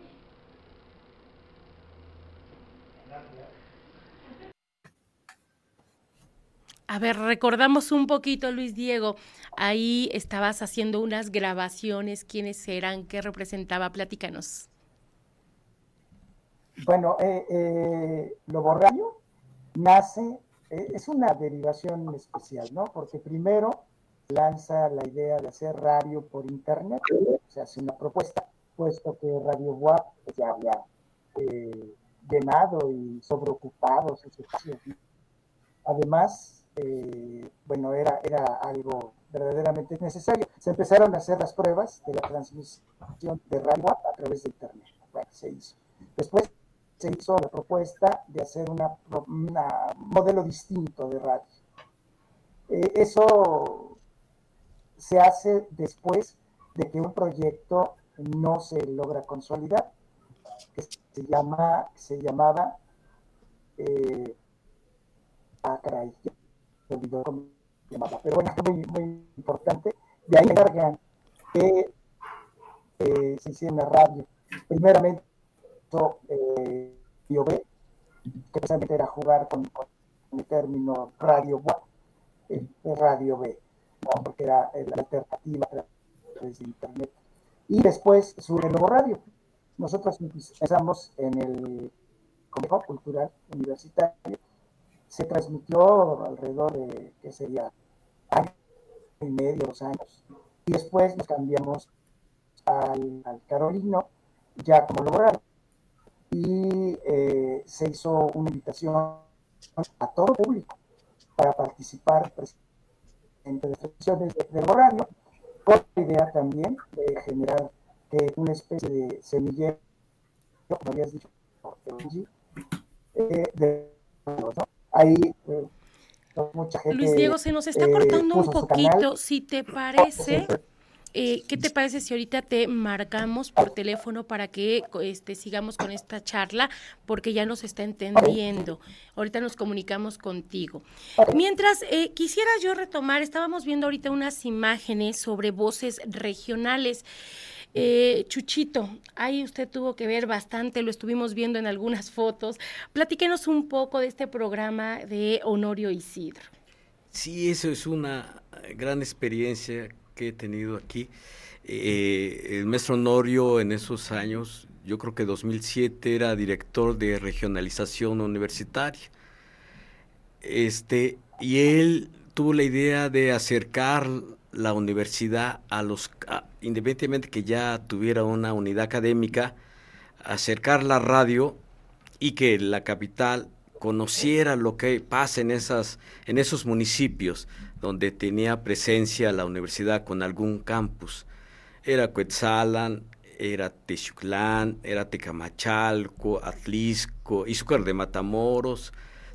A ver, recordamos un poquito, Luis Diego. Ahí estabas haciendo unas grabaciones. ¿Quiénes eran? ¿Qué representaba? Platícanos. Bueno, eh, eh, Radio nace, eh, es una derivación especial, ¿no? Porque primero lanza la idea de hacer radio por internet, se hace una propuesta, puesto que Radio WAP ya había eh, llenado y sobreocupado sus espacios. Además, eh, bueno, era, era algo verdaderamente necesario. Se empezaron a hacer las pruebas de la transmisión de Radio a través de internet. Bueno, se hizo. Después se hizo la propuesta de hacer una modelo distinto de radio. Eh, eso se hace después de que un proyecto no se logra consolidar, que se llama, se llamaba eh, me olvidó cómo se llamaba, pero bueno, muy, muy importante. De ahí me encargan que eh, se hiciera una radio. Primeramente, eh, Radio B, que precisamente era jugar con, con el término radio eh, Radio B, ¿no? porque era eh, la alternativa a través de Internet. Y después surge nuevo radio. Nosotros empezamos en el Consejo Cultural Universitario. Se transmitió alrededor de, ¿qué sería? Año y medio, dos años. Y después nos cambiamos al, Carolino, ya como radio y eh, se hizo una invitación a todo público para participar en las del horario, con la idea también de generar eh, una especie de semillero, como habías dicho, eh, de, ¿no? Ahí eh, mucha gente. Luis Diego, se nos está eh, cortando un poquito. Si te parece, eh, ¿qué te parece si ahorita te marcamos por teléfono para que este, sigamos con esta charla? Porque ya nos está entendiendo. Ahorita nos comunicamos contigo. Mientras, eh, quisiera yo retomar, estábamos viendo ahorita unas imágenes sobre voces regionales. Eh, Chuchito, ahí usted tuvo que ver bastante, lo estuvimos viendo en algunas fotos. Platíquenos un poco de este programa de Honorio Isidro. Sí, eso es una gran experiencia que he tenido aquí. Eh, el maestro Norio en esos años, yo creo que 2007 era director de regionalización universitaria. Este, y él tuvo la idea de acercar la universidad a los, independientemente que ya tuviera una unidad académica, acercar la radio y que la capital conociera lo que pasa en esas en esos municipios donde tenía presencia la universidad con algún campus. Era Coetzalan, era Texuclán, era Tecamachalco, Atlisco, Izúcar de Matamoros,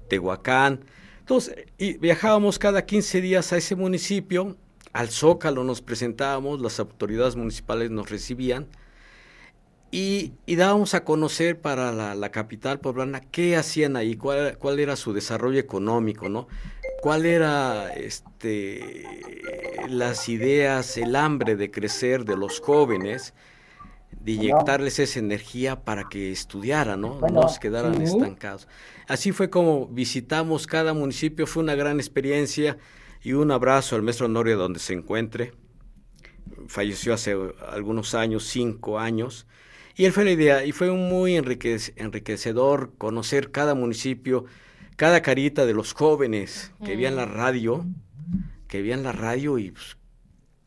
Tehuacán. Entonces, y viajábamos cada 15 días a ese municipio, al Zócalo nos presentábamos, las autoridades municipales nos recibían y, y dábamos a conocer para la, la capital poblana qué hacían ahí, cuál, cuál era su desarrollo económico, ¿no? cuál era este las ideas, el hambre de crecer de los jóvenes, de inyectarles esa energía para que estudiaran, ¿no? Bueno, no se quedaran sí. estancados. Así fue como visitamos cada municipio, fue una gran experiencia y un abrazo al maestro Noria donde se encuentre. Falleció hace algunos años, cinco años. Y él fue la idea, y fue muy enriquec- enriquecedor conocer cada municipio, cada carita de los jóvenes que veían la radio, que veían la radio y pues,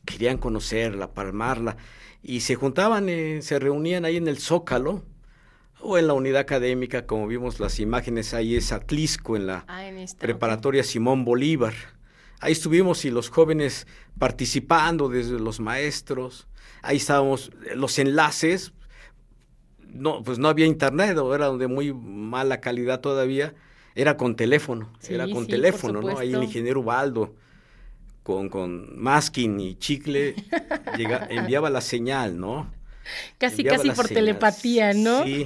querían conocerla, palmarla, y se juntaban, eh, se reunían ahí en el Zócalo o en la unidad académica, como vimos las imágenes ahí es Atlisco, en la Ah, en esta, preparatoria Simón Bolívar. Ahí estuvimos y los jóvenes participando desde los maestros. Ahí estábamos, los enlaces, no, pues no había internet, o era de muy mala calidad todavía, era con teléfono, era con teléfono, ¿no? Ahí el ingeniero Ubaldo, con, con masking y chicle, enviaba la señal, ¿no? Casi, casi por telepatía, ¿no? Sí.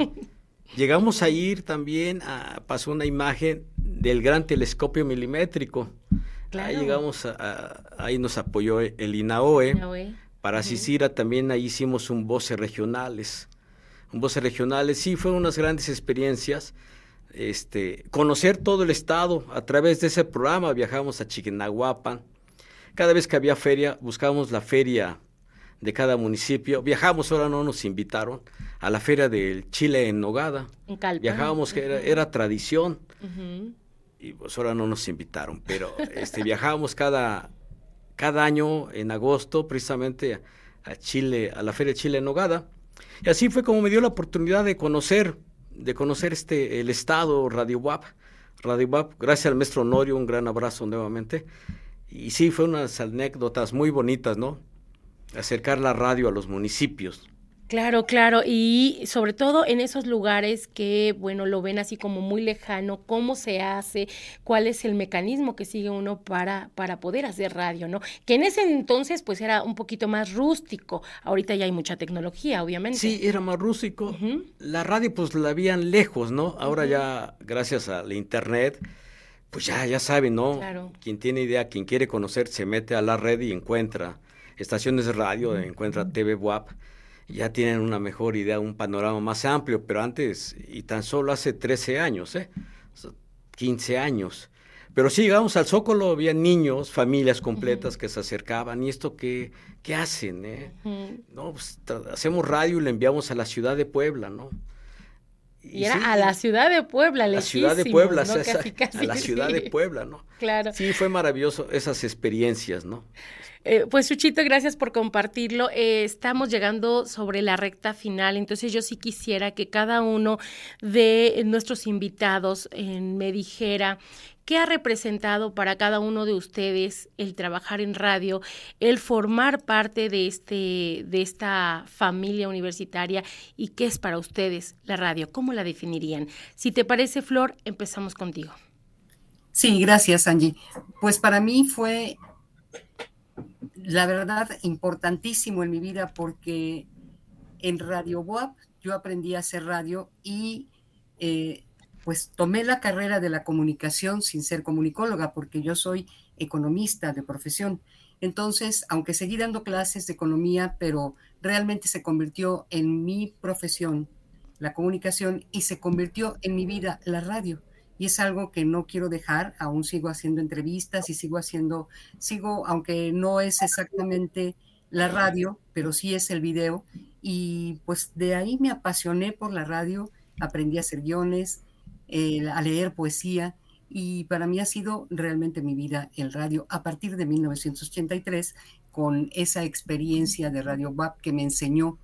Llegamos a ir también, a, pasó una imagen del gran telescopio milimétrico. Ahí llegamos, a, ahí nos apoyó el INAOE. Para asistir a también, ahí hicimos un voces regionales. Un voces regionales, sí, fueron unas grandes experiencias. Este, conocer todo el estado a través de ese programa, viajamos a Chiquinahuapan. Cada vez que había feria, buscábamos la feria de cada municipio. Viajamos, ahora no nos invitaron, a la feria del Chile en Nogada. En Calpa. Viajábamos, que era, era tradición. Y pues ahora no nos invitaron, pero este, viajábamos cada, cada año en agosto precisamente a, Chile, a la feria de Chile en Nogada. Y así fue como me dio la oportunidad de conocer, de conocer este, el estado Radio WAP. Radio WAP, gracias al maestro Honorio, un gran abrazo nuevamente. Y sí, fue unas anécdotas muy bonitas, ¿no? acercar la radio a los municipios. Claro, claro, y sobre todo en esos lugares que, bueno, lo ven así como muy lejano, cómo se hace, cuál es el mecanismo que sigue uno para, para poder hacer radio, ¿no? Que en ese entonces pues era un poquito más rústico, ahorita ya hay mucha tecnología, obviamente. Sí, era más rústico. La radio pues la habían lejos, ¿no? Ahora ya, gracias a la internet, pues ya, ya saben, ¿no? Claro. Quien tiene idea, quien quiere conocer, se mete a la red y encuentra estaciones de radio, encuentra TV WAP, ya tienen una mejor idea, un panorama más amplio, pero antes, y tan solo hace 13 años, ¿eh? 15 años. Pero sí, llegamos al Zócalo, había niños, familias completas que se acercaban, ¿y esto qué, qué hacen? Eh? No, pues hacemos radio y le enviamos a la ciudad de Puebla, ¿no? Y, era a la ciudad de Puebla, La ciudad de Puebla, a la ciudad de Puebla, ¿no? Claro. Sí, fue maravilloso esas experiencias, ¿no? Eh, pues Chuchito, gracias por compartirlo. Eh, estamos llegando sobre la recta final, entonces yo sí quisiera que cada uno de nuestros invitados me dijera ¿Qué ha representado para cada uno de ustedes el trabajar en radio, el formar parte de, este, de esta familia universitaria y qué es para ustedes la radio? ¿Cómo la definirían? Si te parece, Flor, empezamos contigo. Sí, gracias, Angie. Pues para mí fue la verdad, importantísimo en mi vida porque en Radio WAP yo aprendí a hacer radio y eh, pues tomé la carrera de la comunicación sin ser comunicóloga porque yo soy economista de profesión. Entonces, aunque seguí dando clases de economía, pero realmente se convirtió en mi profesión la comunicación y se convirtió en mi vida la radio y es algo que no quiero dejar, aún sigo haciendo entrevistas y sigo haciendo, sigo, aunque no es exactamente la radio, pero sí es el video, y pues de ahí me apasioné por la radio, aprendí a hacer guiones, a leer poesía, y para mí ha sido realmente mi vida el radio a partir de 1983 con esa experiencia de Radio WAP que me enseñó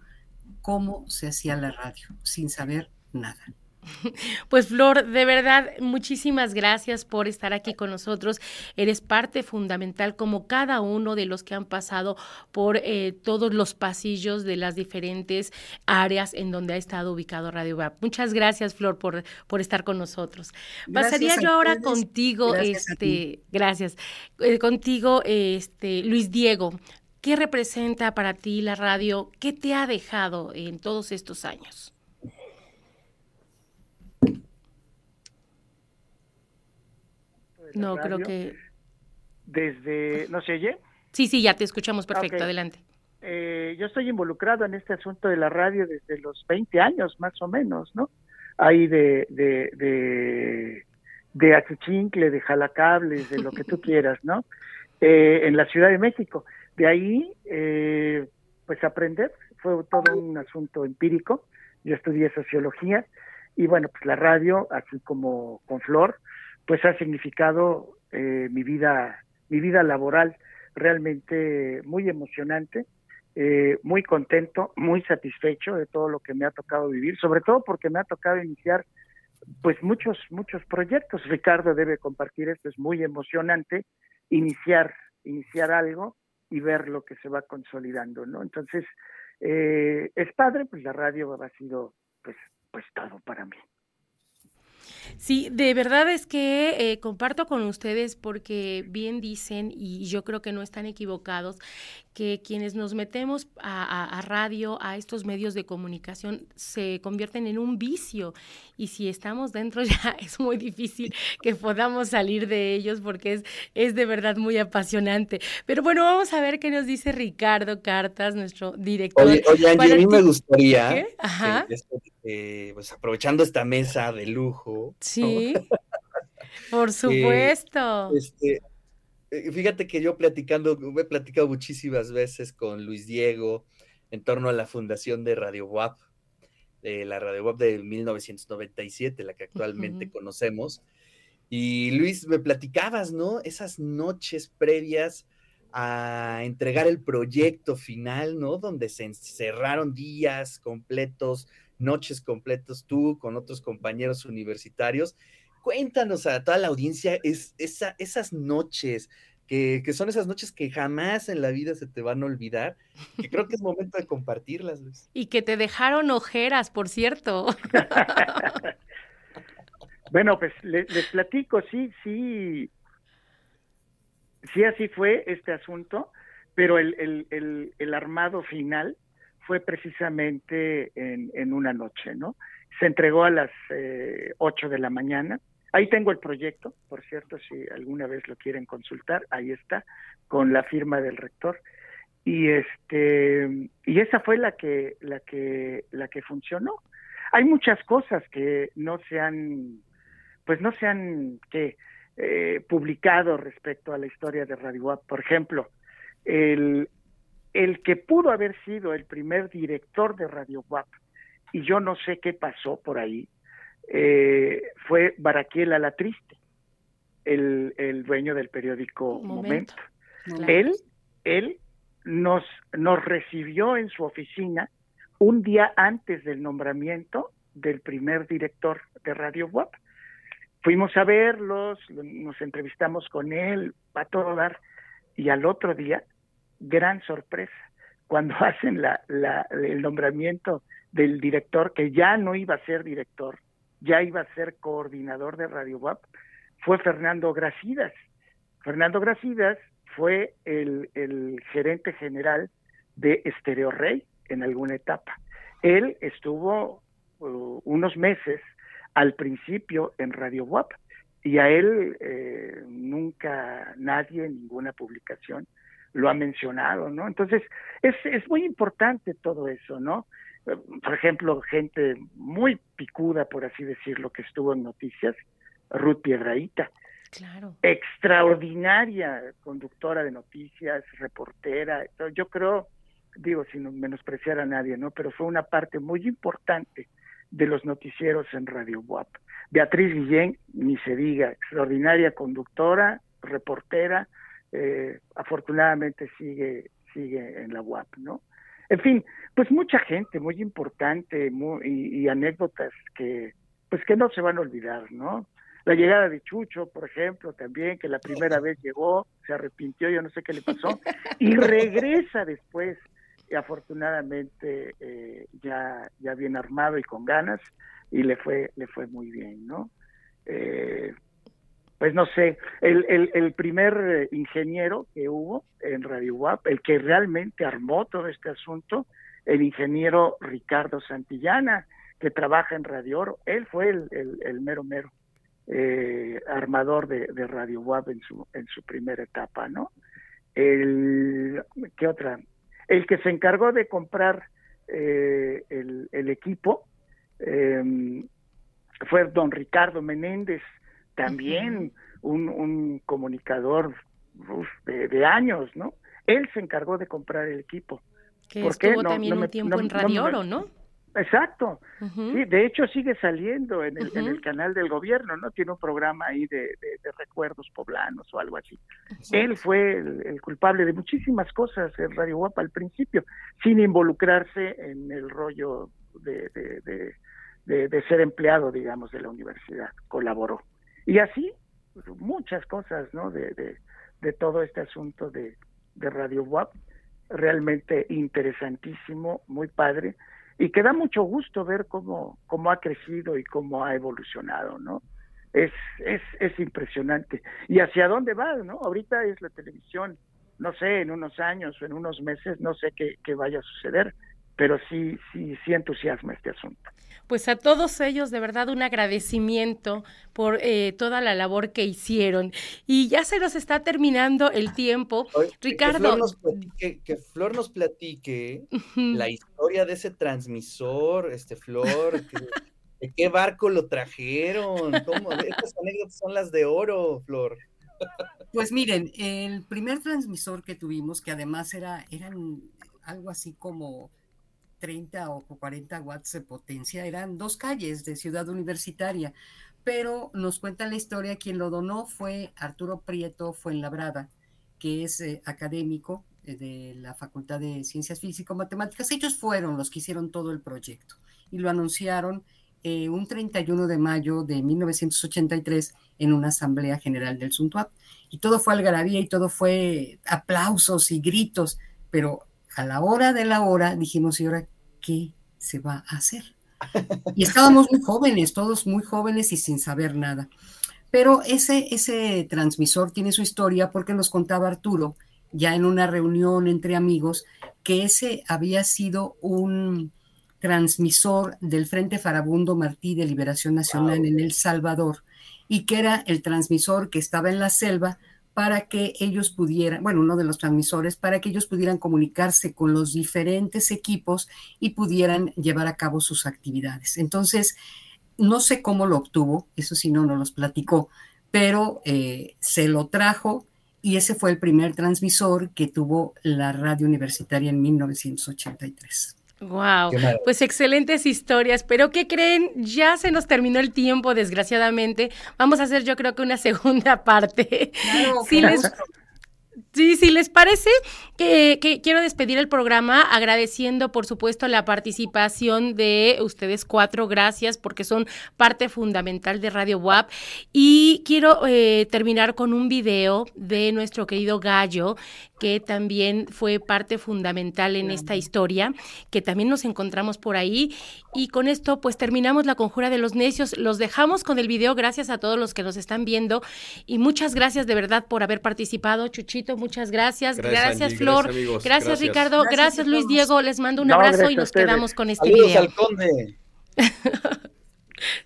cómo se hacía la radio sin saber nada. Pues Flor, de verdad, muchísimas gracias por estar aquí con nosotros. Eres parte fundamental como cada uno de los que han pasado por eh, todos los pasillos de las diferentes áreas en donde ha estado ubicado Radio WAP. Muchas gracias, Flor, por, por estar con nosotros. Pasaría yo ahora contigo, gracias este, gracias, eh, contigo, este, Luis Diego. ¿Qué representa para ti la radio? ¿Qué te ha dejado en todos estos años? No, creo que... Desde, ¿no se oye? Sí, sí, ya te escuchamos perfecto, adelante. Eh, yo estoy involucrado en este asunto de la radio desde los 20 años, más o menos, ¿no? Ahí de, de, de, de Achichincle, de Jalacables, de lo que tú quieras, ¿no? Eh, en la Ciudad de México. De ahí, eh, pues aprender, fue todo un asunto empírico. Yo estudié sociología y bueno, pues la radio, así como con Flor, pues ha significado eh, mi vida mi vida laboral realmente muy emocionante eh, muy contento muy satisfecho de todo lo que me ha tocado vivir sobre todo porque me ha tocado iniciar pues muchos muchos proyectos Ricardo debe compartir esto es muy emocionante iniciar, iniciar algo y ver lo que se va consolidando, ¿no? Entonces, eh, es padre, pues la radio ha sido, pues, pues todo para mí. Sí, de verdad es que eh, comparto con ustedes porque bien dicen, y yo creo que no están equivocados, que quienes nos metemos a, radio, a estos medios de comunicación, se convierten en un vicio. Y si estamos dentro ya es muy difícil que podamos salir de ellos porque es, es de verdad muy apasionante. Pero bueno, vamos a ver qué nos dice Ricardo Cartas, nuestro director. Oye, oye Angie, a mí me gustaría, pues aprovechando esta mesa de lujo. Sí, por supuesto. este, eh, fíjate que yo platicando, he platicado muchísimas veces con Luis Diego en torno a la fundación de Radio WAP, de la Radio WAP de 1997, la que actualmente conocemos. Y Luis, me platicabas, ¿no? Esas noches previas a entregar el proyecto final, ¿no? Donde se encerraron días completos, noches completos, tú con otros compañeros universitarios cuéntanos a toda la audiencia es, esa, esas noches, que, son esas noches que jamás en la vida se te van a olvidar, que creo que es momento de compartirlas, Luis. Y que te dejaron ojeras, por cierto. bueno, pues les, platico, sí, sí, sí así fue este asunto, pero el, el, armado final fue precisamente en, en, una noche, ¿no? Se entregó a las eh, 8 de la mañana, Ahí tengo el proyecto, por cierto, si alguna vez lo quieren consultar, ahí está, con la firma del rector. Y este y esa fue la que la que la que funcionó. Hay muchas cosas que no se han pues no se han que eh, publicado respecto a la historia de Radio WAP. Por ejemplo, el, el que pudo haber sido el primer director de Radio WAP, y yo no sé qué pasó por ahí, eh, fue Baraquiel la Triste, el, el, dueño del periódico Momento. Él, él nos, nos recibió en su oficina un día antes del nombramiento del primer director de Radio WAP. Fuimos a verlos, nos entrevistamos con él, a todo dar, y al otro día, gran sorpresa, cuando hacen la, la, el nombramiento del director, que ya no iba a ser director, ya iba a ser coordinador de Radio WAP, fue Fernando Gracidas. Fernando Gracidas fue el, gerente general de Estereo Rey en alguna etapa. Él estuvo uh, unos meses al principio en Radio WAP y a él eh, nunca nadie en ninguna publicación lo ha mencionado, ¿no? Entonces, es, es muy importante todo eso, ¿no? Por ejemplo, gente muy picuda, por así decirlo, que estuvo en noticias, Ruth Piedraíta. Claro. Extraordinaria conductora de noticias, reportera. Yo creo, digo, sin menospreciar a nadie, ¿no? Pero fue una parte muy importante de los noticieros en Radio WAP. Beatriz Guillén, ni se diga, extraordinaria conductora, reportera, eh, afortunadamente sigue, sigue en la WAP, ¿no? En fin, pues mucha gente muy importante y, anécdotas que pues que no se van a olvidar, ¿no? La llegada de Chucho, por ejemplo, también, que la primera vez llegó, se arrepintió, yo no sé qué le pasó, y regresa después, y afortunadamente eh, ya, ya bien armado y con ganas, y le fue, le fue muy bien, ¿no? Eh, pues no sé, el, el, el, primer ingeniero que hubo en Radio WAP, el que realmente armó todo este asunto, el ingeniero Ricardo Santillana, que trabaja en Radio Oro. Él fue el, mero mero eh, armador de, Radio WAP en su, en su primera etapa, ¿no? El, ¿Qué otra? El que se encargó de comprar eh, el, equipo em, fue don Ricardo Menéndez, también un, un comunicador de, años, ¿no? Él se encargó de comprar el equipo. Que estuvo también un tiempo en Radio Oro, ¿no? Exacto. Sí, de hecho sigue saliendo en el, en el, canal del gobierno, ¿no? Tiene un programa ahí de, de, recuerdos poblanos o algo así. Él fue el, culpable de muchísimas cosas en Radio Guapa al principio, sin involucrarse en el rollo de, de ser empleado, digamos, de la universidad. Colaboró. Y así, muchas cosas, ¿no? De, de todo este asunto de, de Radio WAP. Realmente interesantísimo, muy padre, y que da mucho gusto ver cómo, cómo ha crecido y cómo ha evolucionado, ¿no? Es, es, es impresionante. ¿Y hacia dónde va, no? Ahorita es la televisión, no sé, en unos años o en unos meses, no sé qué, qué vaya a suceder, pero sí, sí, sí entusiasma este asunto. Pues a todos ellos, de verdad, un agradecimiento por eh, toda la labor que hicieron. Y ya se nos está terminando el tiempo. Ricardo. Que Flor nos platique, que Flor nos platique la historia de ese transmisor, este Flor. ¿De qué barco lo trajeron? ¿Cómo? Estas anécdotas son las de oro, Flor. Pues miren, el primer transmisor que tuvimos, que además era, eran algo así como 30 o 40 watts de potencia, eran dos calles de Ciudad Universitaria, pero nos cuenta la historia, quien lo donó fue Arturo Prieto Fuenlabrada, que es eh, académico eh, de la Facultad de Ciencias Físico-Matemáticas. Ellos fueron los que hicieron todo el proyecto y lo anunciaron eh, un 31 de mayo de 1983 en una asamblea general del Suntuap. Y todo fue algarabía y todo fue aplausos y gritos, pero a la hora de la hora dijimos, ¿y ahora qué se va a hacer? Y estábamos muy jóvenes, todos muy jóvenes y sin saber nada. Pero ese, ese transmisor tiene su historia porque nos contaba Arturo, ya en una reunión entre amigos, que ese había sido un transmisor del Frente Farabundo Martí de Liberación Nacional en El Salvador y que era el transmisor que estaba en la selva para que ellos pudieran, bueno, uno de los transmisores, para que ellos pudieran comunicarse con los diferentes equipos y pudieran llevar a cabo sus actividades. Entonces, no sé cómo lo obtuvo, eso sí no nos los platicó, pero eh, se lo trajo y ese fue el primer transmisor que tuvo la radio universitaria en 1983. Wow, pues excelentes historias, pero ¿qué creen? Ya se nos terminó el tiempo, desgraciadamente. Vamos a hacer yo creo que una segunda parte. Claro, si les, Sí, si les parece, que, que, quiero despedir el programa agradeciendo, por supuesto, la participación de ustedes cuatro. Gracias porque son parte fundamental de Radio WAP. Y quiero eh, terminar con un video de nuestro querido Gallo, que también fue parte fundamental en esta historia, que también nos encontramos por ahí. Y con esto, pues terminamos la conjura de los necios. Los dejamos con el video. Gracias a todos los que nos están viendo. Y muchas gracias de verdad por haber participado, Chuchito muchas gracias. Gracias, gracias Flor. Gracias, gracias, Ricardo. Gracias, gracias Luis Diego. Les mando un no, abrazo y nos quedamos con este Saludos video. Al conde.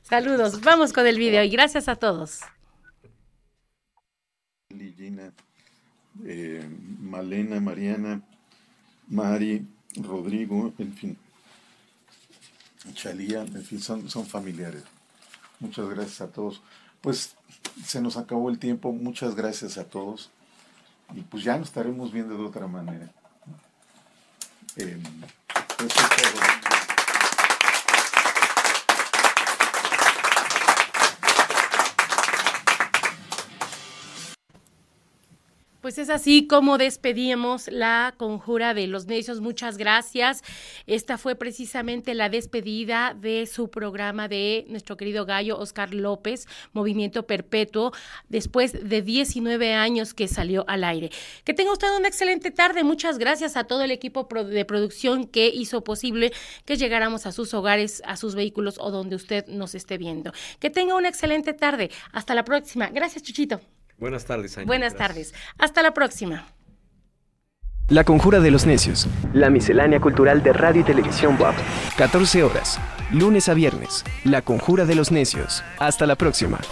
Saludos. Vamos con el video y gracias a todos. Gina, eh, Malena, Mariana, Mari, Rodrigo, en fin. Chalía, en fin, son, son familiares. Muchas gracias a todos. Pues se nos acabó el tiempo. Muchas gracias a todos y pues ya nos estaremos viendo de otra manera. Eh, eso es todo. Pues es así como despedimos la conjura de los necios. Muchas gracias. Esta fue precisamente la despedida de su programa de nuestro querido gallo Oscar López, Movimiento Perpetuo, después de 19 años que salió al aire. Que tenga usted una excelente tarde. Muchas gracias a todo el equipo de producción que hizo posible que llegáramos a sus hogares, a sus vehículos o donde usted nos esté viendo. Que tenga una excelente tarde. Hasta la próxima. Gracias, Chuchito. Buenas tardes, Ángel. Buenas tardes. Hasta la próxima. La Conjura de los Necios. La miscelánea cultural de radio y televisión WAP. 14 horas. Lunes a viernes. La Conjura de los Necios. Hasta la próxima.